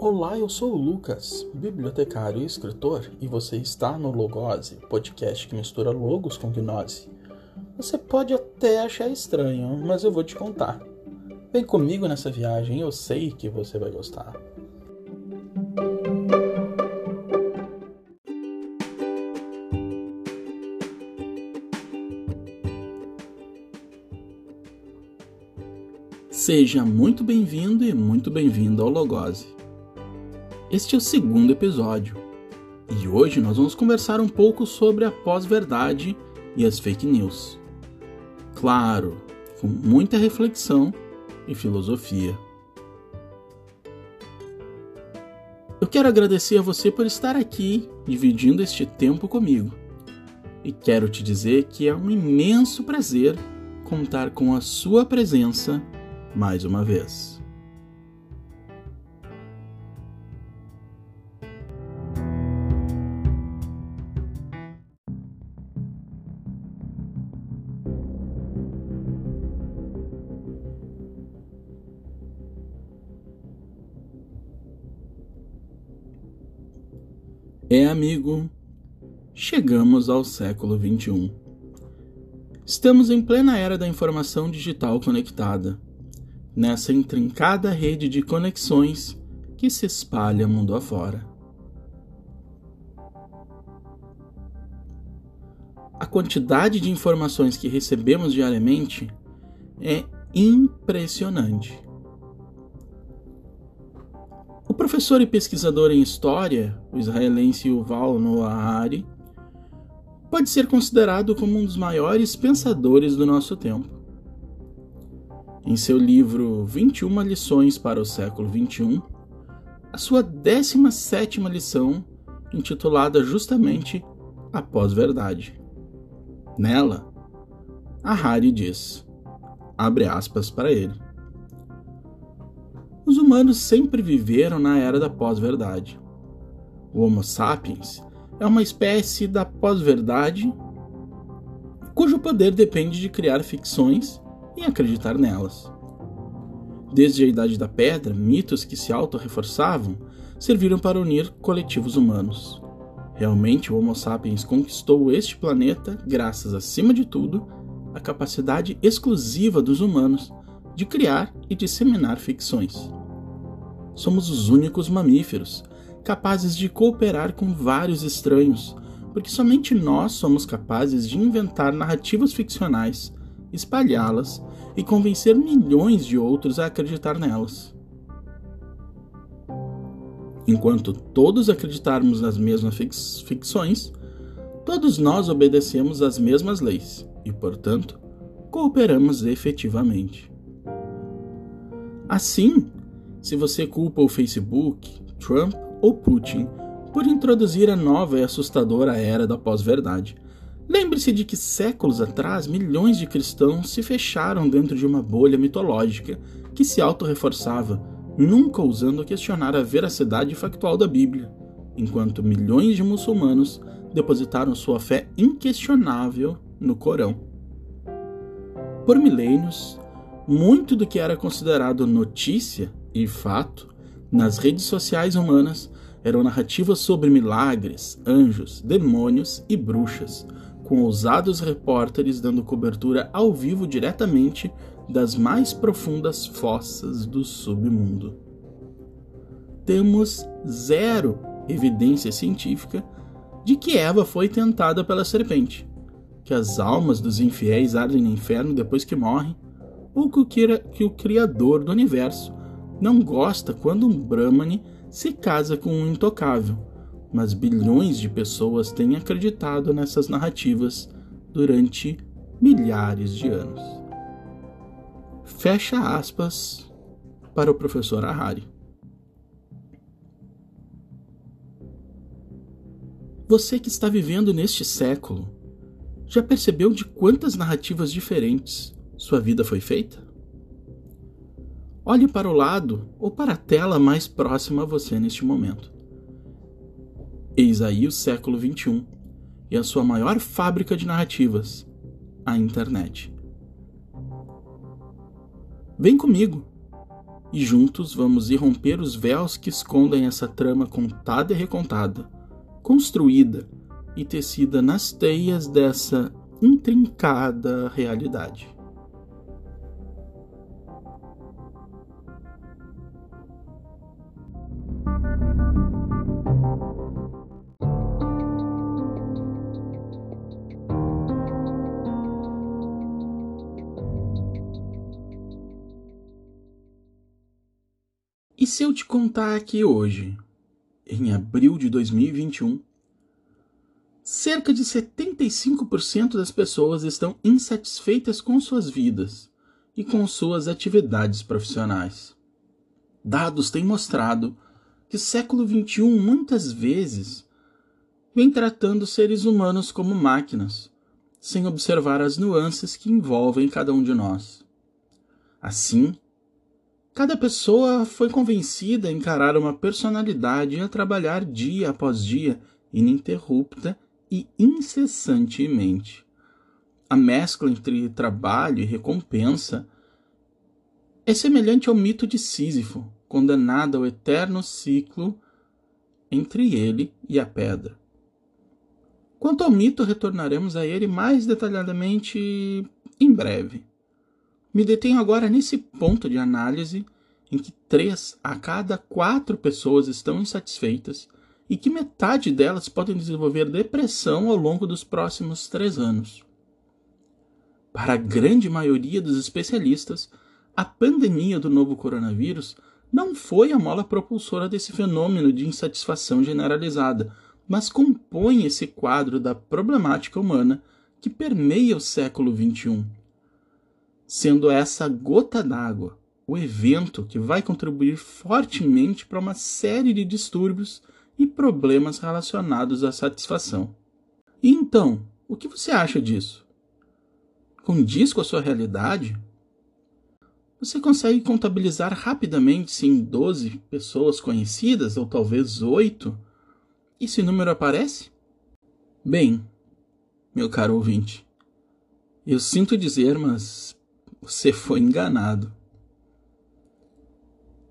Olá, eu sou o Lucas, bibliotecário e escritor, e você está no Logose, podcast que mistura logos com gnose. Você pode até achar estranho, mas eu vou te contar. Vem comigo nessa viagem, eu sei que você vai gostar. Seja muito bem-vindo e muito bem-vindo ao Logose. Este é o segundo episódio e hoje nós vamos conversar um pouco sobre a pós-verdade e as fake news. Claro, com muita reflexão e filosofia. Eu quero agradecer a você por estar aqui dividindo este tempo comigo. E quero te dizer que é um imenso prazer contar com a sua presença mais uma vez. É, amigo, chegamos ao século XXI. Estamos em plena era da informação digital conectada, nessa intrincada rede de conexões que se espalha mundo afora. A quantidade de informações que recebemos diariamente é impressionante. Professor e pesquisador em história, o israelense Yuval Noah Harari, pode ser considerado como um dos maiores pensadores do nosso tempo. Em seu livro 21 lições para o século XXI, a sua 17 lição, intitulada justamente A Pós-Verdade. Nela, a Harari diz, abre aspas para ele, humanos sempre viveram na era da pós-verdade. O Homo sapiens é uma espécie da pós-verdade cujo poder depende de criar ficções e acreditar nelas. Desde a Idade da Pedra, mitos que se auto-reforçavam serviram para unir coletivos humanos. Realmente, o Homo sapiens conquistou este planeta graças, acima de tudo, à capacidade exclusiva dos humanos de criar e disseminar ficções somos os únicos mamíferos capazes de cooperar com vários estranhos, porque somente nós somos capazes de inventar narrativas ficcionais, espalhá-las e convencer milhões de outros a acreditar nelas. Enquanto todos acreditarmos nas mesmas ficções, todos nós obedecemos às mesmas leis e, portanto, cooperamos efetivamente. Assim, se você culpa o Facebook, Trump ou Putin por introduzir a nova e assustadora era da pós-verdade. Lembre-se de que séculos atrás milhões de cristãos se fecharam dentro de uma bolha mitológica que se auto-reforçava, nunca ousando questionar a veracidade factual da Bíblia, enquanto milhões de muçulmanos depositaram sua fé inquestionável no Corão. Por milênios, muito do que era considerado notícia e fato, nas redes sociais humanas eram narrativas sobre milagres, anjos, demônios e bruxas, com ousados repórteres dando cobertura ao vivo diretamente das mais profundas fossas do submundo. Temos zero evidência científica de que Eva foi tentada pela serpente, que as almas dos infiéis ardem no inferno depois que morrem, ou que o Criador do universo não gosta quando um Brahmane se casa com um intocável, mas bilhões de pessoas têm acreditado nessas narrativas durante milhares de anos. Fecha aspas para o professor Ahari. Você que está vivendo neste século, já percebeu de quantas narrativas diferentes sua vida foi feita? Olhe para o lado ou para a tela mais próxima a você neste momento. Eis aí o século XXI e a sua maior fábrica de narrativas, a internet. Vem comigo. e juntos vamos irromper os véus que escondem essa trama contada e recontada, construída e tecida nas teias dessa intrincada realidade. Se eu te contar aqui hoje, em abril de 2021, cerca de 75% das pessoas estão insatisfeitas com suas vidas e com suas atividades profissionais. Dados têm mostrado que o século XXI muitas vezes vem tratando seres humanos como máquinas, sem observar as nuances que envolvem cada um de nós. Assim, Cada pessoa foi convencida a encarar uma personalidade e a trabalhar dia após dia, ininterrupta e incessantemente. A mescla entre trabalho e recompensa é semelhante ao mito de Sísifo, condenado ao eterno ciclo entre ele e a pedra. Quanto ao mito, retornaremos a ele mais detalhadamente em breve. Me detenho agora nesse ponto de análise em que três a cada quatro pessoas estão insatisfeitas e que metade delas podem desenvolver depressão ao longo dos próximos três anos. Para a grande maioria dos especialistas, a pandemia do novo coronavírus não foi a mola propulsora desse fenômeno de insatisfação generalizada, mas compõe esse quadro da problemática humana que permeia o século XXI sendo essa gota d'água o evento que vai contribuir fortemente para uma série de distúrbios e problemas relacionados à satisfação. E então, o que você acha disso? Condiz com a sua realidade? Você consegue contabilizar rapidamente se em 12 pessoas conhecidas, ou talvez 8, esse número aparece? Bem, meu caro ouvinte, eu sinto dizer, mas você foi enganado.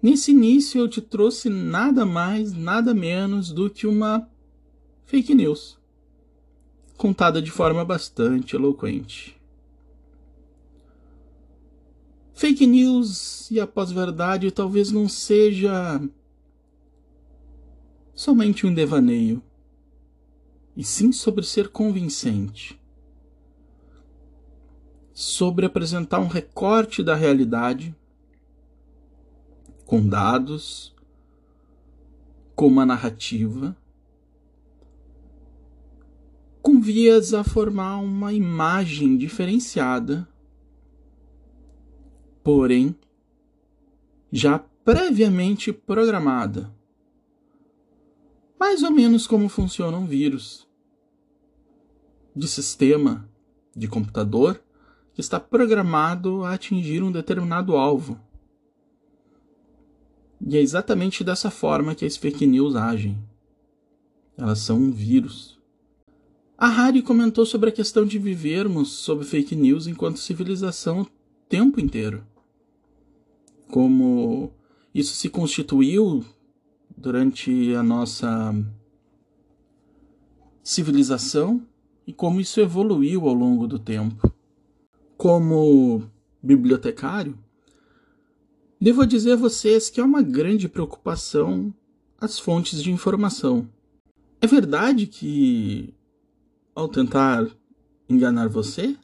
Nesse início eu te trouxe nada mais, nada menos do que uma fake news, contada de forma bastante eloquente. Fake news e a pós-verdade talvez não seja somente um devaneio, e sim sobre ser convincente sobre apresentar um recorte da realidade com dados, com uma narrativa, com vias a formar uma imagem diferenciada, porém já previamente programada. Mais ou menos como funciona um vírus de sistema de computador está programado a atingir um determinado alvo. E é exatamente dessa forma que as fake news agem. Elas são um vírus. A Harry comentou sobre a questão de vivermos sob fake news enquanto civilização o tempo inteiro. Como isso se constituiu durante a nossa civilização e como isso evoluiu ao longo do tempo como bibliotecário, devo dizer a vocês que é uma grande preocupação as fontes de informação. É verdade que, ao tentar enganar você,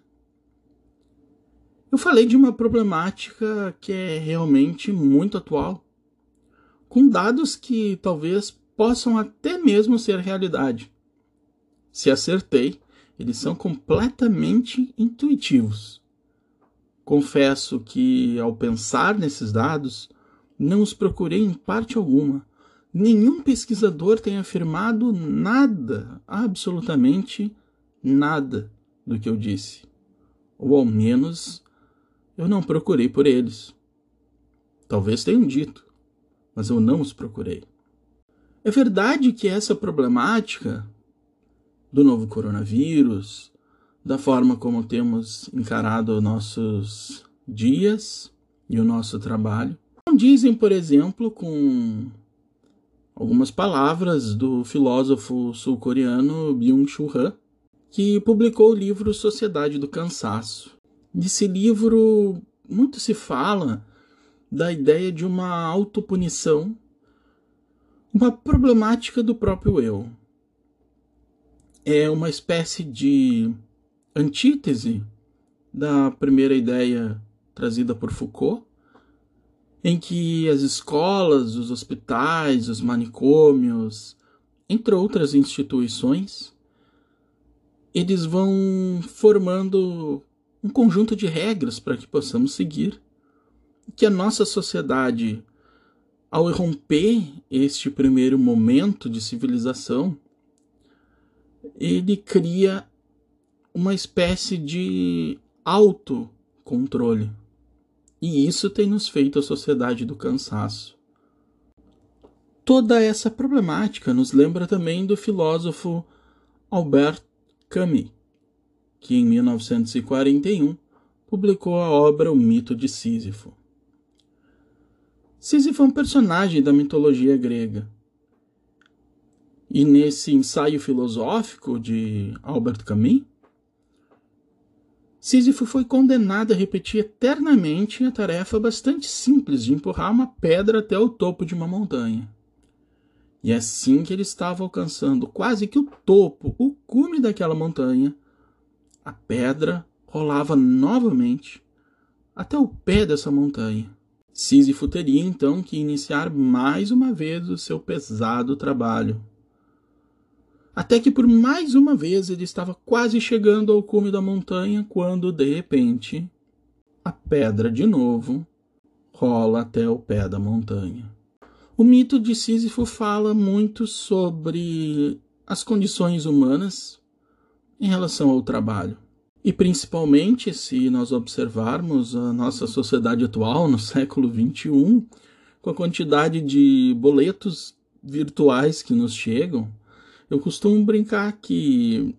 eu falei de uma problemática que é realmente muito atual, com dados que talvez possam até mesmo ser realidade. Se acertei, eles são completamente intuitivos. Confesso que, ao pensar nesses dados, não os procurei em parte alguma. Nenhum pesquisador tem afirmado nada, absolutamente nada do que eu disse. Ou ao menos eu não procurei por eles. Talvez tenham dito, mas eu não os procurei. É verdade que essa problemática do novo coronavírus, da forma como temos encarado nossos dias e o nosso trabalho. condizem, por exemplo, com algumas palavras do filósofo sul-coreano Byung-Chul Han, que publicou o livro Sociedade do Cansaço. Nesse livro, muito se fala da ideia de uma autopunição, uma problemática do próprio eu. É uma espécie de antítese da primeira ideia trazida por Foucault, em que as escolas, os hospitais, os manicômios, entre outras instituições, eles vão formando um conjunto de regras para que possamos seguir, que a nossa sociedade, ao romper este primeiro momento de civilização, ele cria uma espécie de autocontrole. E isso tem nos feito a sociedade do cansaço. Toda essa problemática nos lembra também do filósofo Albert Camus, que em 1941 publicou a obra O Mito de Sísifo. Sísifo é um personagem da mitologia grega. E nesse ensaio filosófico de Albert Camus, Sísifo foi condenado a repetir eternamente a tarefa bastante simples de empurrar uma pedra até o topo de uma montanha. E assim que ele estava alcançando quase que o topo, o cume daquela montanha, a pedra rolava novamente até o pé dessa montanha. Sísifo teria então que iniciar mais uma vez o seu pesado trabalho até que por mais uma vez ele estava quase chegando ao cume da montanha quando, de repente, a pedra de novo rola até o pé da montanha. O mito de Sísifo fala muito sobre as condições humanas em relação ao trabalho. E principalmente se nós observarmos a nossa sociedade atual, no século XXI, com a quantidade de boletos virtuais que nos chegam, eu costumo brincar que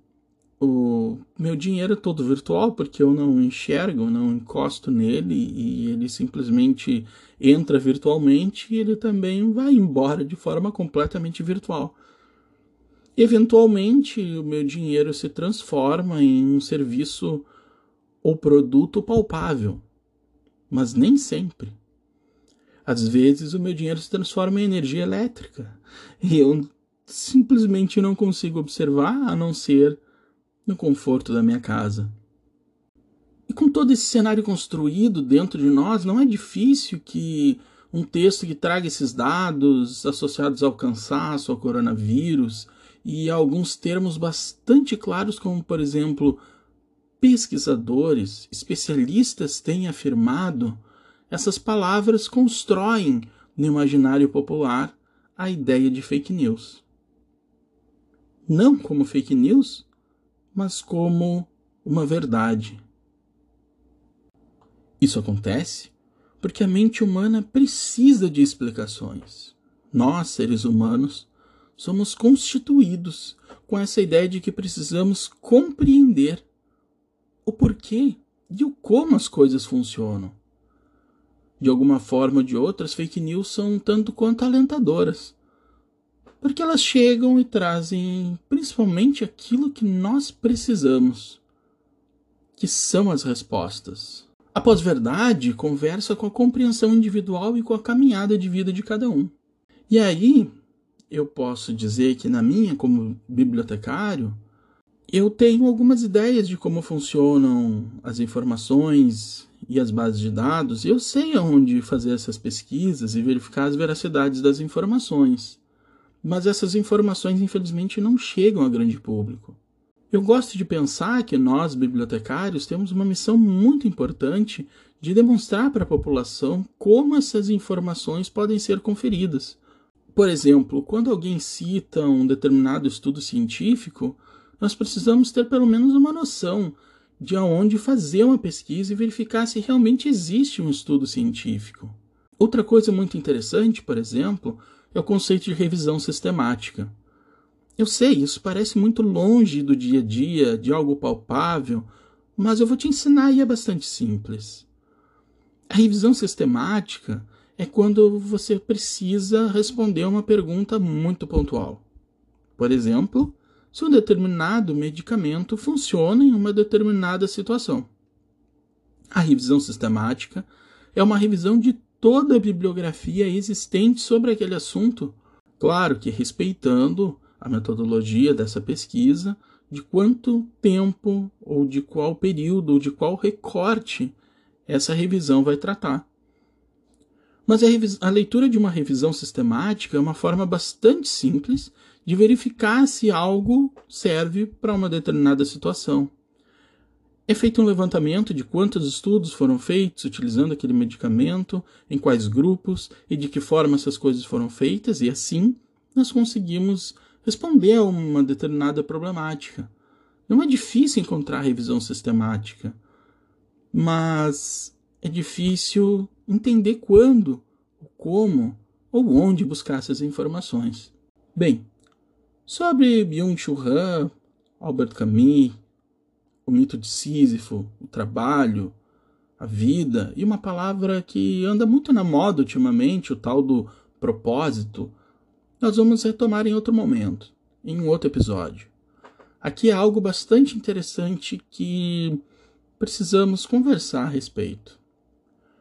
o meu dinheiro é todo virtual porque eu não enxergo, não encosto nele e ele simplesmente entra virtualmente e ele também vai embora de forma completamente virtual. Eventualmente, o meu dinheiro se transforma em um serviço ou produto palpável, mas nem sempre. Às vezes, o meu dinheiro se transforma em energia elétrica e eu simplesmente não consigo observar a não ser no conforto da minha casa. E com todo esse cenário construído dentro de nós, não é difícil que um texto que traga esses dados associados ao cansaço, ao coronavírus e alguns termos bastante claros, como por exemplo, pesquisadores, especialistas têm afirmado, essas palavras constroem no imaginário popular a ideia de fake news não como fake news, mas como uma verdade. Isso acontece porque a mente humana precisa de explicações. Nós, seres humanos, somos constituídos com essa ideia de que precisamos compreender o porquê e o como as coisas funcionam. De alguma forma ou de outra, as fake news são um tanto quanto alentadoras porque elas chegam e trazem principalmente aquilo que nós precisamos, que são as respostas. A pós-verdade conversa com a compreensão individual e com a caminhada de vida de cada um. E aí, eu posso dizer que na minha, como bibliotecário, eu tenho algumas ideias de como funcionam as informações e as bases de dados, e eu sei aonde fazer essas pesquisas e verificar as veracidades das informações mas essas informações infelizmente não chegam ao grande público. Eu gosto de pensar que nós, bibliotecários, temos uma missão muito importante de demonstrar para a população como essas informações podem ser conferidas. Por exemplo, quando alguém cita um determinado estudo científico, nós precisamos ter pelo menos uma noção de aonde fazer uma pesquisa e verificar se realmente existe um estudo científico. Outra coisa muito interessante, por exemplo, é o conceito de revisão sistemática. Eu sei, isso parece muito longe do dia a dia, de algo palpável, mas eu vou te ensinar e é bastante simples. A revisão sistemática é quando você precisa responder uma pergunta muito pontual. Por exemplo, se um determinado medicamento funciona em uma determinada situação. A revisão sistemática é uma revisão de toda a bibliografia existente sobre aquele assunto, claro que respeitando a metodologia dessa pesquisa, de quanto tempo ou de qual período ou de qual recorte essa revisão vai tratar. Mas a, a, leitura de uma revisão sistemática é uma forma bastante simples de verificar se algo serve para uma determinada situação. É feito um levantamento de quantos estudos foram feitos utilizando aquele medicamento, em quais grupos e de que forma essas coisas foram feitas, e assim nós conseguimos responder a uma determinada problemática. Não é difícil encontrar revisão sistemática, mas é difícil entender quando, como ou onde buscar essas informações. Bem, sobre Byung-Chul Han, Albert Camus, o mito de Sísifo, o trabalho, a vida e uma palavra que anda muito na moda ultimamente, o tal do propósito, nós vamos retomar em outro momento, em um outro episódio. Aqui é algo bastante interessante que precisamos conversar a respeito.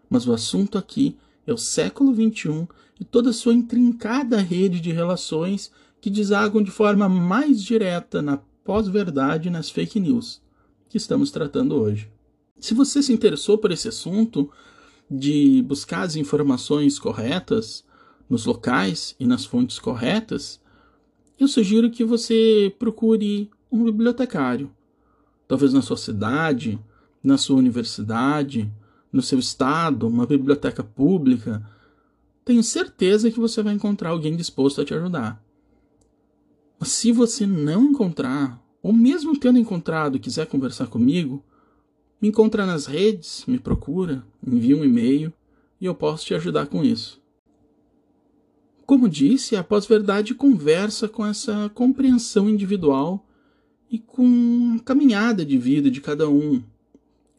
Mas o assunto aqui é o século XXI e toda a sua intrincada rede de relações que desagam de forma mais direta na pós-verdade e nas fake news que estamos tratando hoje. Se você se interessou por esse assunto, de buscar as informações corretas nos locais e nas fontes corretas, eu sugiro que você procure um bibliotecário. Talvez na sua cidade, na sua universidade, no seu estado, uma biblioteca pública. Tenho certeza que você vai encontrar alguém disposto a te ajudar. Mas se você não encontrar ou mesmo tendo encontrado quiser conversar comigo, me encontra nas redes, me procura, envia um e-mail e eu posso te ajudar com isso. Como disse, a pós-verdade conversa com essa compreensão individual e com a caminhada de vida de cada um,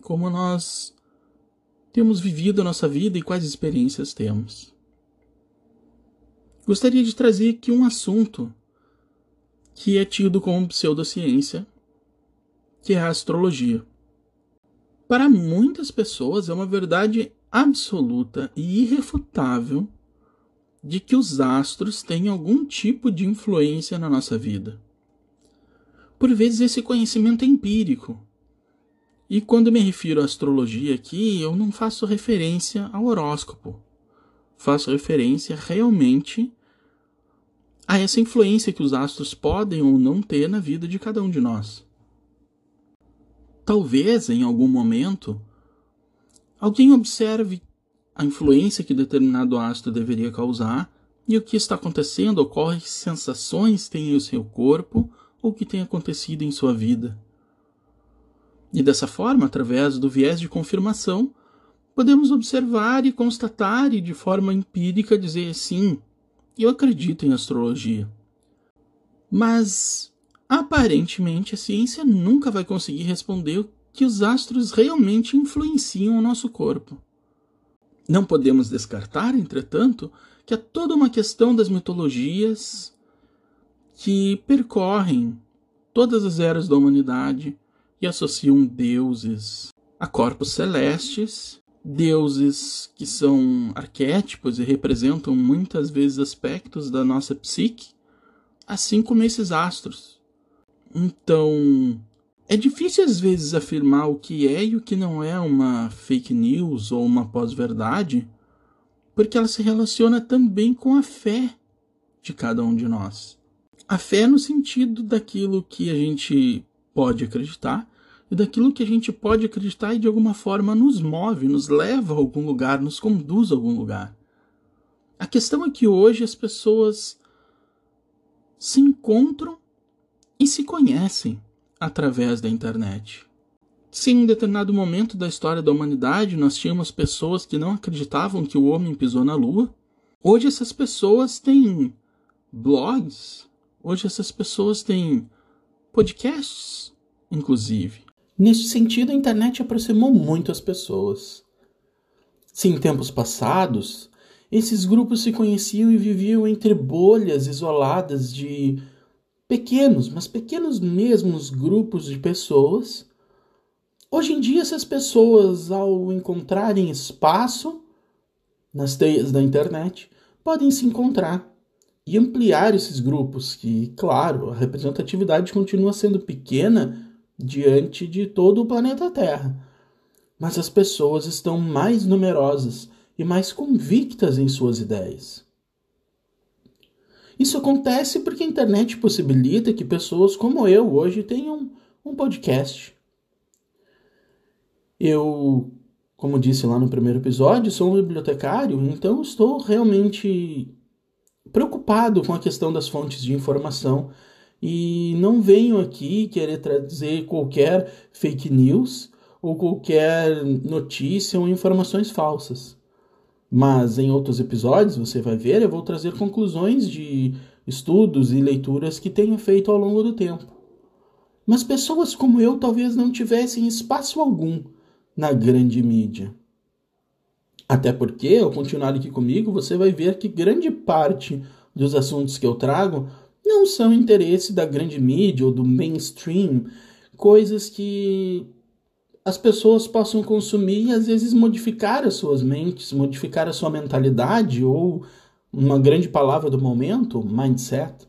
como nós temos vivido a nossa vida e quais experiências temos. Gostaria de trazer aqui um assunto que é tido como pseudociência, que é a astrologia. Para muitas pessoas é uma verdade absoluta e irrefutável de que os astros têm algum tipo de influência na nossa vida. Por vezes esse conhecimento é empírico. E quando me refiro à astrologia aqui, eu não faço referência ao horóscopo. Faço referência realmente a essa influência que os astros podem ou não ter na vida de cada um de nós. Talvez, em algum momento, alguém observe a influência que determinado astro deveria causar e o que está acontecendo ou quais sensações tem em seu corpo ou o que tem acontecido em sua vida. E dessa forma, através do viés de confirmação, podemos observar e constatar e de forma empírica dizer sim, eu acredito em astrologia. Mas aparentemente a ciência nunca vai conseguir responder que os astros realmente influenciam o nosso corpo. Não podemos descartar, entretanto, que há toda uma questão das mitologias que percorrem todas as eras da humanidade e associam deuses a corpos celestes deuses que são arquétipos e representam muitas vezes aspectos da nossa psique, assim como esses astros. Então, é difícil às vezes afirmar o que é e o que não é uma fake news ou uma pós-verdade, porque ela se relaciona também com a fé de cada um de nós. A fé no sentido daquilo que a gente pode acreditar e daquilo que a gente pode acreditar e de alguma forma nos move, nos leva a algum lugar, nos conduz a algum lugar. A questão é que hoje as pessoas se encontram e se conhecem através da internet. Se em determinado momento da história da humanidade nós tínhamos pessoas que não acreditavam que o homem pisou na lua, hoje essas pessoas têm blogs, hoje essas pessoas têm podcasts, inclusive. Neste sentido, a internet aproximou muito as pessoas. Se em tempos passados Esses grupos se conheciam e viviam entre bolhas isoladas de pequenos, mas pequenos mesmos grupos de pessoas. Hoje em dia, essas pessoas, ao encontrarem espaço nas teias da internet, podem se encontrar e ampliar esses grupos, que, claro, a representatividade continua sendo pequena diante de todo o planeta Terra. Mas as pessoas estão mais numerosas e mais convictas em suas ideias. Isso acontece porque a internet possibilita que pessoas como eu hoje tenham um podcast. Eu, como disse lá no primeiro episódio, sou um bibliotecário, então estou realmente preocupado com a questão das fontes de informação e não venho aqui querer trazer qualquer fake news ou qualquer notícia ou informações falsas. Mas em outros episódios, você vai ver, eu vou trazer conclusões de estudos e leituras que tenho feito ao longo do tempo. Mas pessoas como eu talvez não tivessem espaço algum na grande mídia. Até porque, ao continuar aqui comigo, você vai ver que grande parte dos assuntos que eu trago não são interesse da grande mídia ou do mainstream, coisas que as pessoas possam consumir e às vezes modificar as suas mentes, modificar a sua mentalidade ou uma grande palavra do momento, mindset.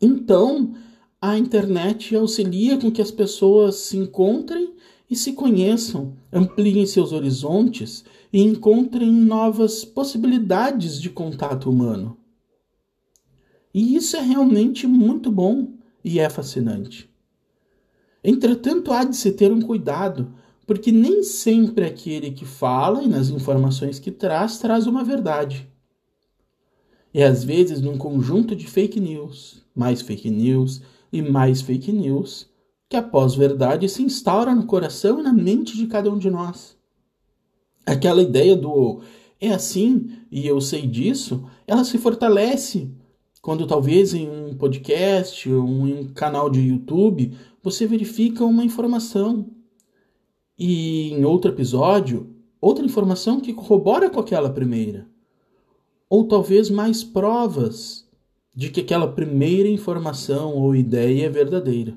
Então, a internet auxilia com que as pessoas se encontrem e se conheçam, ampliem seus horizontes e encontrem novas possibilidades de contato humano. E isso é realmente muito bom e é fascinante. Entretanto, há de se ter um cuidado, porque nem sempre aquele que fala e nas informações que traz traz uma verdade. E às vezes, num conjunto de fake news, mais fake news e mais fake news, que a pós-verdade se instaura no coração e na mente de cada um de nós. Aquela ideia do é assim e eu sei disso, ela se fortalece quando talvez em um podcast ou em um canal de YouTube você verifica uma informação e em outro episódio outra informação que corrobora com aquela primeira. Ou talvez mais provas de que aquela primeira informação ou ideia é verdadeira.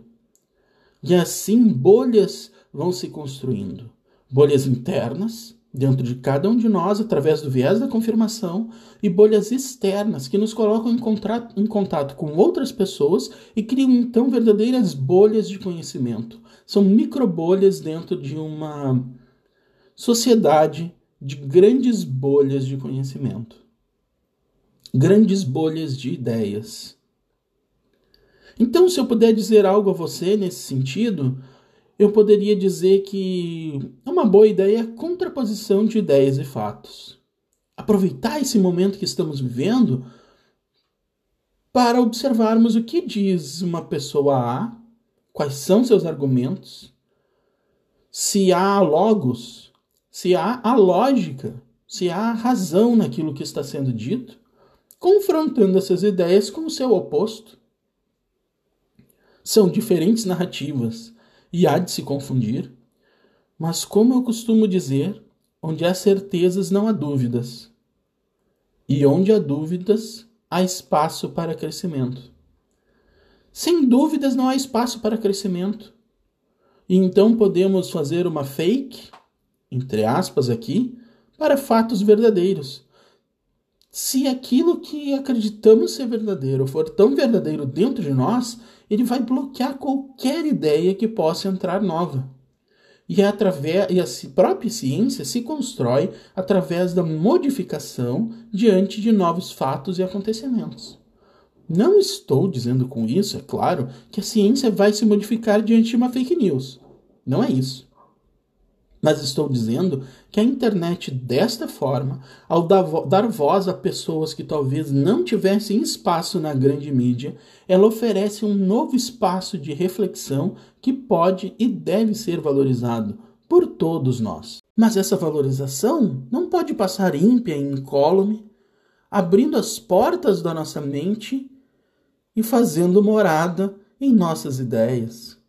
E assim bolhas vão se construindo. Bolhas internas, dentro de cada um de nós, através do viés da confirmação, e bolhas externas, que nos colocam em em contato com outras pessoas e criam então verdadeiras bolhas de conhecimento. São microbolhas dentro de uma sociedade de grandes bolhas de conhecimento. Grandes bolhas de ideias. Então, se eu puder dizer algo a você nesse sentido, eu poderia dizer que é uma boa ideia a contraposição de ideias e fatos. Aproveitar esse momento que estamos vivendo para observarmos o que diz uma pessoa A, quais são seus argumentos, se há logos, se há a lógica, se há razão naquilo que está sendo dito, confrontando essas ideias com o seu oposto são diferentes narrativas e há de se confundir, mas, como eu costumo dizer, onde há certezas não há dúvidas, e onde há dúvidas há espaço para crescimento. Sem dúvidas não há espaço para crescimento. E então podemos fazer uma fake, entre aspas aqui, para fatos verdadeiros. Se aquilo que acreditamos ser verdadeiro for tão verdadeiro dentro de nós, ele vai bloquear qualquer ideia que possa entrar nova. E, é através, e a própria ciência se constrói através da modificação diante de novos fatos e acontecimentos. Não estou dizendo com isso, é claro, que a ciência vai se modificar diante de uma fake news. Não é isso. Mas estou dizendo que a internet, desta forma, ao dar voz a pessoas que talvez não tivessem espaço na grande mídia, ela oferece um novo espaço de reflexão que pode e deve ser valorizado por todos nós. Mas essa valorização não pode passar ímpia e incólume, abrindo as portas da nossa mente e fazendo morada em nossas ideias.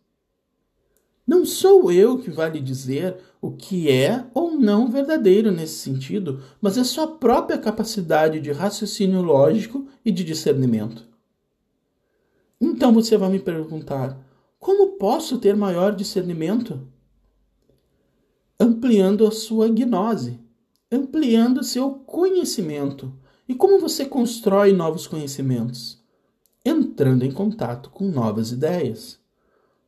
Não sou eu que vai lhe dizer o que é ou não verdadeiro nesse sentido, mas a sua própria capacidade de raciocínio lógico e de discernimento. Então você vai me perguntar: como posso ter maior discernimento? Ampliando a sua gnose, ampliando seu conhecimento. E como você constrói novos conhecimentos? Entrando em contato com novas ideias.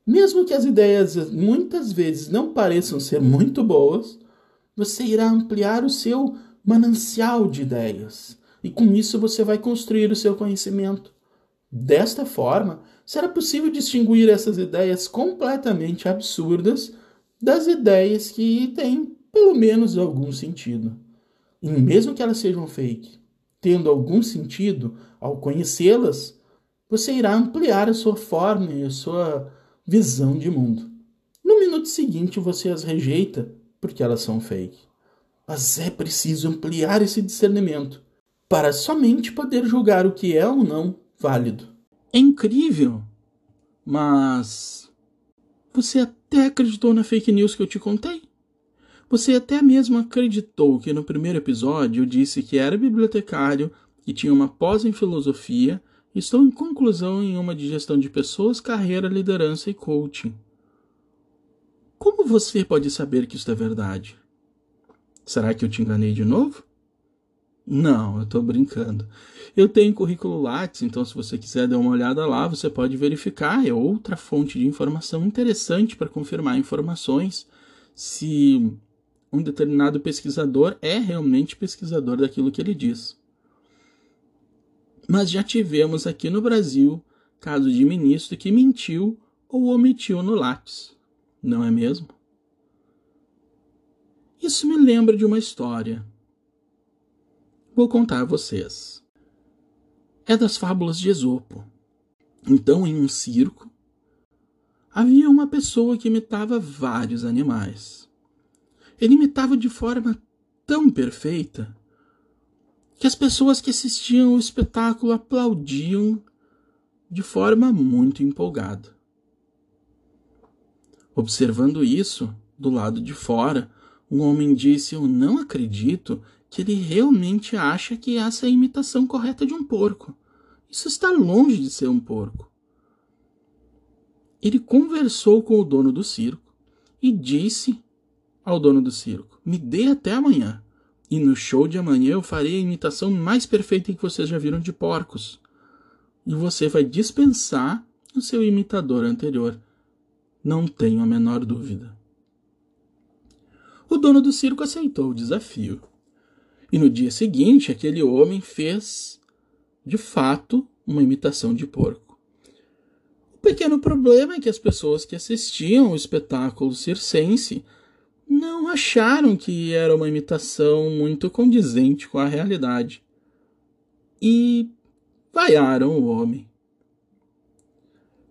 Mesmo que as ideias muitas vezes não pareçam ser muito boas, você irá ampliar o seu manancial de ideias. E com isso você vai construir o seu conhecimento. Desta forma, será possível distinguir essas ideias completamente absurdas das ideias que têm pelo menos algum sentido. E mesmo que elas sejam fake, tendo algum sentido ao conhecê-las, você irá ampliar a sua forma e a sua visão de mundo. No minuto seguinte você as rejeita porque elas são fake. Mas é preciso ampliar esse discernimento para somente poder julgar o que é ou não válido. É incrível, mas você até acreditou na fake news que eu te contei? Você até mesmo acreditou que no primeiro episódio eu disse que era bibliotecário e tinha uma pós em filosofia Estou em conclusão em uma de gestão de pessoas, carreira, liderança e coaching. Como você pode saber que isso é verdade? Será que eu te enganei de novo? Não, eu estou brincando. Eu tenho currículo Lattes, então se você quiser dar uma olhada lá, você pode verificar. É outra fonte de informação interessante para confirmar informações se um determinado pesquisador é realmente pesquisador daquilo que ele diz. Mas já tivemos aqui no Brasil caso de ministro que mentiu ou omitiu no lápis, não é mesmo? Isso me lembra de uma história. Vou contar a vocês. É das fábulas de Esopo. Então, em um circo, havia uma pessoa que imitava vários animais. Ele imitava de forma tão perfeita que as pessoas que assistiam o espetáculo aplaudiam de forma muito empolgada. Observando isso, do lado de fora, um homem disse: Eu não acredito que ele realmente acha que essa é a imitação correta de um porco. Isso está longe de ser um porco. Ele conversou com o dono do circo e disse ao dono do circo: Me dê até amanhã. E no show de amanhã eu farei a imitação mais perfeita que vocês já viram de porcos. E você vai dispensar o seu imitador anterior. Não tenho a menor dúvida. O dono do circo aceitou o desafio. E no dia seguinte, aquele homem fez, de fato, uma imitação de porco. O pequeno problema é que as pessoas que assistiam o espetáculo circense não acharam que era uma imitação muito condizente com a realidade e vaiaram o homem.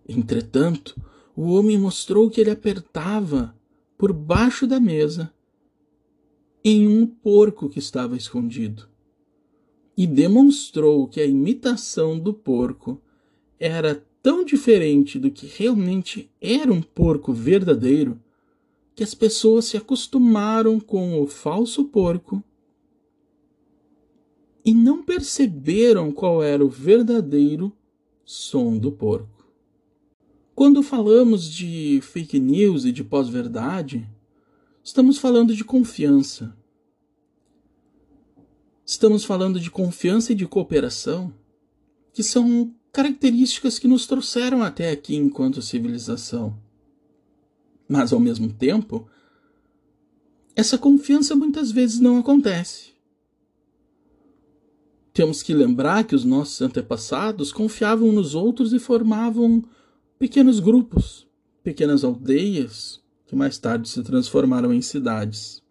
Entretanto, o homem mostrou que ele apertava por baixo da mesa em um porco que estava escondido e demonstrou que a imitação do porco era tão diferente do que realmente era um porco verdadeiro que as pessoas se acostumaram com o falso porco e não perceberam qual era o verdadeiro som do porco. Quando falamos de fake news e de pós-verdade, estamos falando de confiança. Estamos falando de confiança e de cooperação, que são características que nos trouxeram até aqui enquanto civilização. Mas, ao mesmo tempo, essa confiança muitas vezes não acontece. Temos que lembrar que os nossos antepassados confiavam nos outros e formavam pequenos grupos, pequenas aldeias, que mais tarde se transformaram em cidades.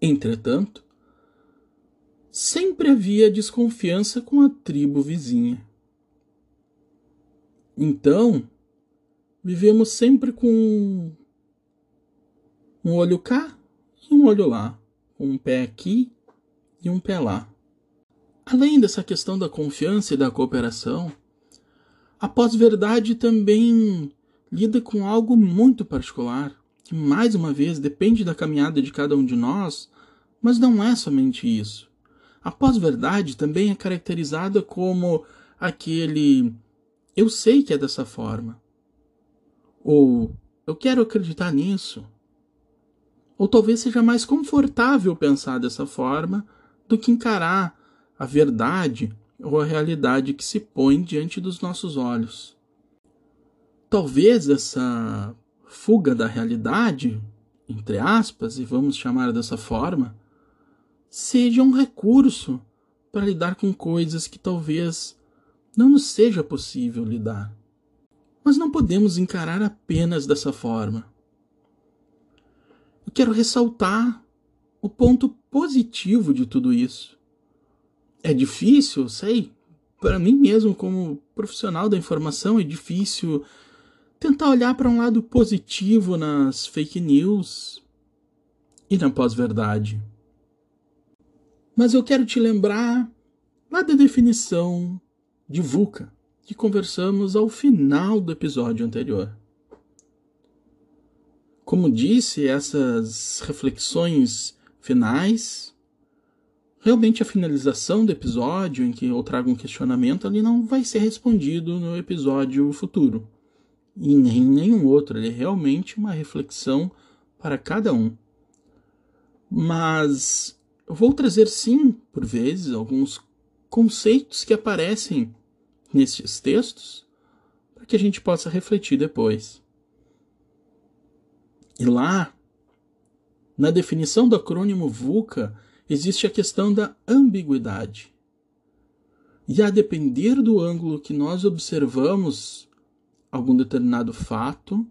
Entretanto, sempre havia desconfiança com a tribo vizinha. Então, vivemos sempre com um olho cá e um olho lá, um pé aqui e um pé lá. Além dessa questão da confiança e da cooperação, a pós-verdade também lida com algo muito particular, que mais uma vez depende da caminhada de cada um de nós, mas não é somente isso. A pós-verdade também é caracterizada como aquele eu sei que é dessa forma, ou eu quero acreditar nisso, ou talvez seja mais confortável pensar dessa forma do que encarar a verdade ou a realidade que se põe diante dos nossos olhos. Talvez essa fuga da realidade, entre aspas, e vamos chamar dessa forma, seja um recurso para lidar com coisas que talvez não nos seja possível lidar. Mas não podemos encarar apenas dessa forma. Eu quero ressaltar o ponto positivo de tudo isso. É difícil, sei, para mim mesmo, como profissional da informação, é difícil tentar olhar para um lado positivo nas fake news e na pós-verdade. Mas eu quero te lembrar lá da definição de VUCA que conversamos ao final do episódio anterior. Como disse, essas reflexões finais, realmente a finalização do episódio em que eu trago um questionamento ali não vai ser respondido no episódio futuro. E nem nenhum outro, ele é realmente uma reflexão para cada um. Mas eu vou trazer sim, por vezes, alguns conceitos que aparecem nestes textos para que a gente possa refletir depois. E lá, na definição do acrônimo VUCA, existe a questão da ambiguidade. E a depender do ângulo que nós observamos algum determinado fato,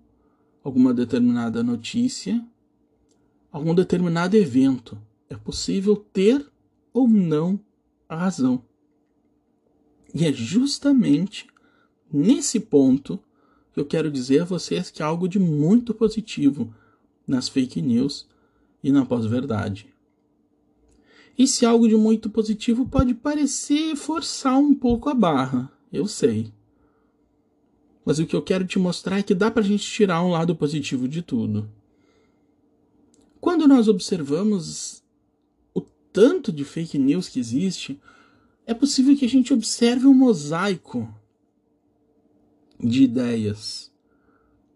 alguma determinada notícia, algum determinado evento, é possível ter ou não a razão. E é justamente nesse ponto que eu quero dizer a vocês que há algo de muito positivo nas fake news e na pós-verdade. Esse algo de muito positivo pode parecer forçar um pouco a barra, eu sei. Mas o que eu quero te mostrar é que dá para a gente tirar um lado positivo de tudo. Quando nós observamos o tanto de fake news que existe, é possível que a gente observe um mosaico de ideias.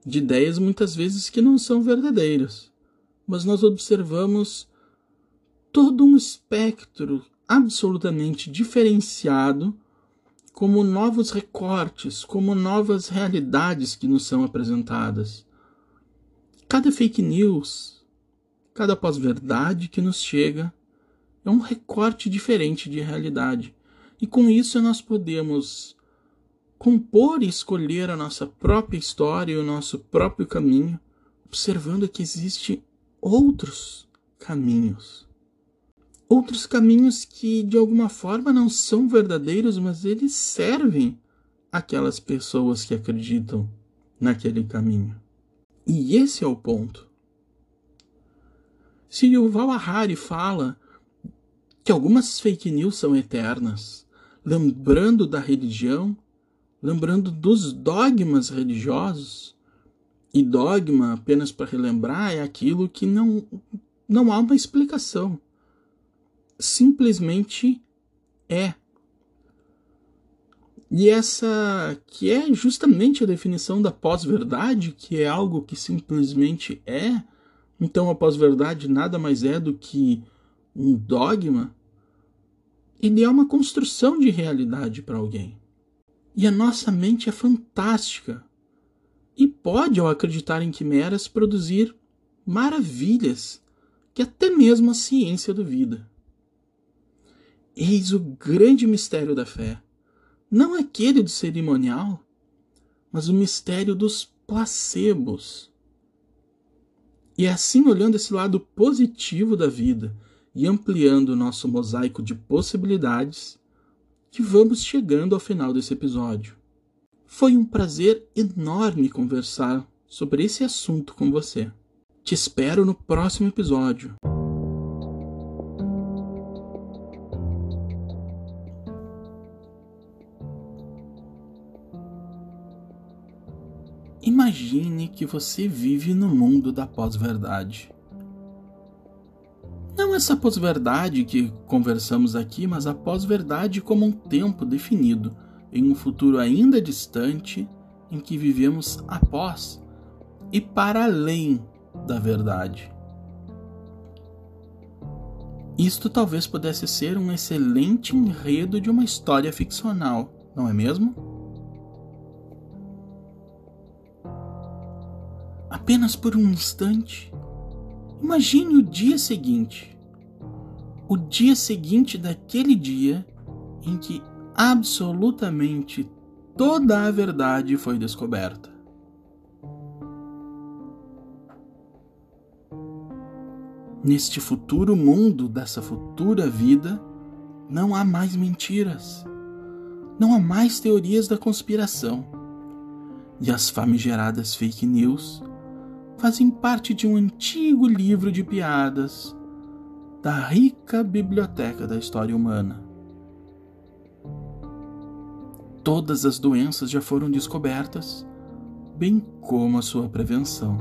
De ideias muitas vezes que não são verdadeiras. Mas nós observamos todo um espectro absolutamente diferenciado, como novos recortes, como novas realidades que nos são apresentadas. Cada fake news, cada pós-verdade que nos chega é um recorte diferente de realidade. E com isso nós podemos compor e escolher a nossa própria história e o nosso próprio caminho, observando que existem outros caminhos. Outros caminhos que de alguma forma não são verdadeiros, mas eles servem aquelas pessoas que acreditam naquele caminho. E esse é o ponto. Se o Valahari fala que algumas fake news são eternas, lembrando da religião, lembrando dos dogmas religiosos. E dogma, apenas para relembrar, é aquilo que não, não há uma explicação. Simplesmente é. E essa que é justamente a definição da pós-verdade, que é algo que simplesmente é. Então a pós-verdade nada mais é do que um dogma, ele é uma construção de realidade para alguém. E a nossa mente é fantástica e pode, ao acreditar em quimeras, produzir maravilhas que até mesmo a ciência duvida. Eis o grande mistério da fé. Não aquele do cerimonial, mas o mistério dos placebos. E é assim, olhando esse lado positivo da vida, e ampliando o nosso mosaico de possibilidades, que vamos chegando ao final desse episódio. Foi um prazer enorme conversar sobre esse assunto com você. Te espero no próximo episódio. Imagine que você vive no mundo da pós-verdade. Não essa pós-verdade que conversamos aqui, mas a pós-verdade como um tempo definido, em um futuro ainda distante, em que vivemos após e para além da verdade. Isto talvez pudesse ser um excelente enredo de uma história ficcional, não é mesmo? Apenas por um instante, imagine o dia seguinte. O dia seguinte daquele dia em que absolutamente toda a verdade foi descoberta. Neste futuro mundo, dessa futura vida, não há mais mentiras. Não há mais teorias da conspiração. E as famigeradas fake news fazem parte de um antigo livro de piadas da rica biblioteca da história humana. Todas as doenças já foram descobertas, bem como a sua prevenção.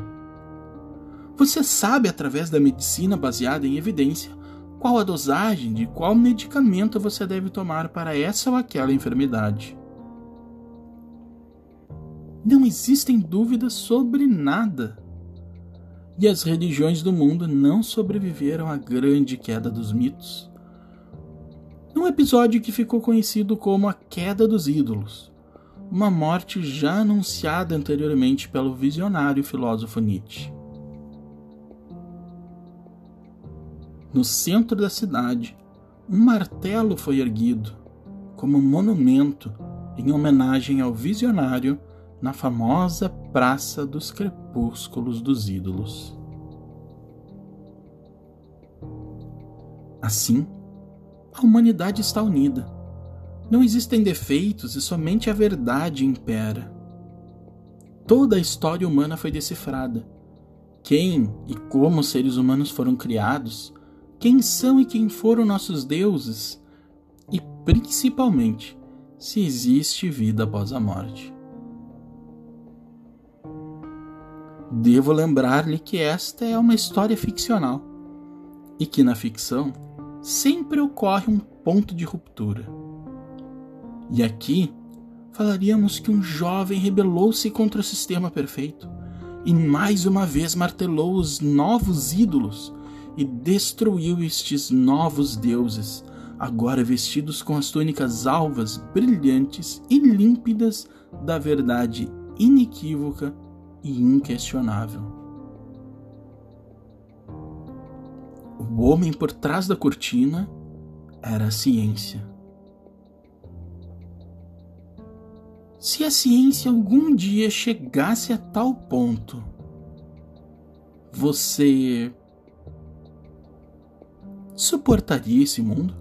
Você sabe, através da medicina baseada em evidência, qual a dosagem de qual medicamento você deve tomar para essa ou aquela enfermidade. Não existem dúvidas sobre nada. E as religiões do mundo não sobreviveram à grande queda dos mitos. Num episódio que ficou conhecido como a Queda dos Ídolos, uma morte já anunciada anteriormente pelo visionário filósofo Nietzsche. No centro da cidade, um martelo foi erguido como monumento em homenagem ao visionário na famosa Praça dos Crepúsculos dos Ídolos. Assim, a humanidade está unida. Não existem defeitos e somente a verdade impera. Toda a história humana foi decifrada. Quem e como os seres humanos foram criados, quem são e quem foram nossos deuses e, principalmente, se existe vida após a morte. Devo lembrar-lhe que esta é uma história ficcional e que na ficção sempre ocorre um ponto de ruptura. E aqui falaríamos que um jovem rebelou-se contra o sistema perfeito e mais uma vez martelou os novos ídolos e destruiu estes novos deuses, agora vestidos com as túnicas alvas, brilhantes e límpidas da verdade inequívoca e inquestionável. O homem por trás da cortina era a ciência. Se a ciência algum dia chegasse a tal ponto, você suportaria esse mundo?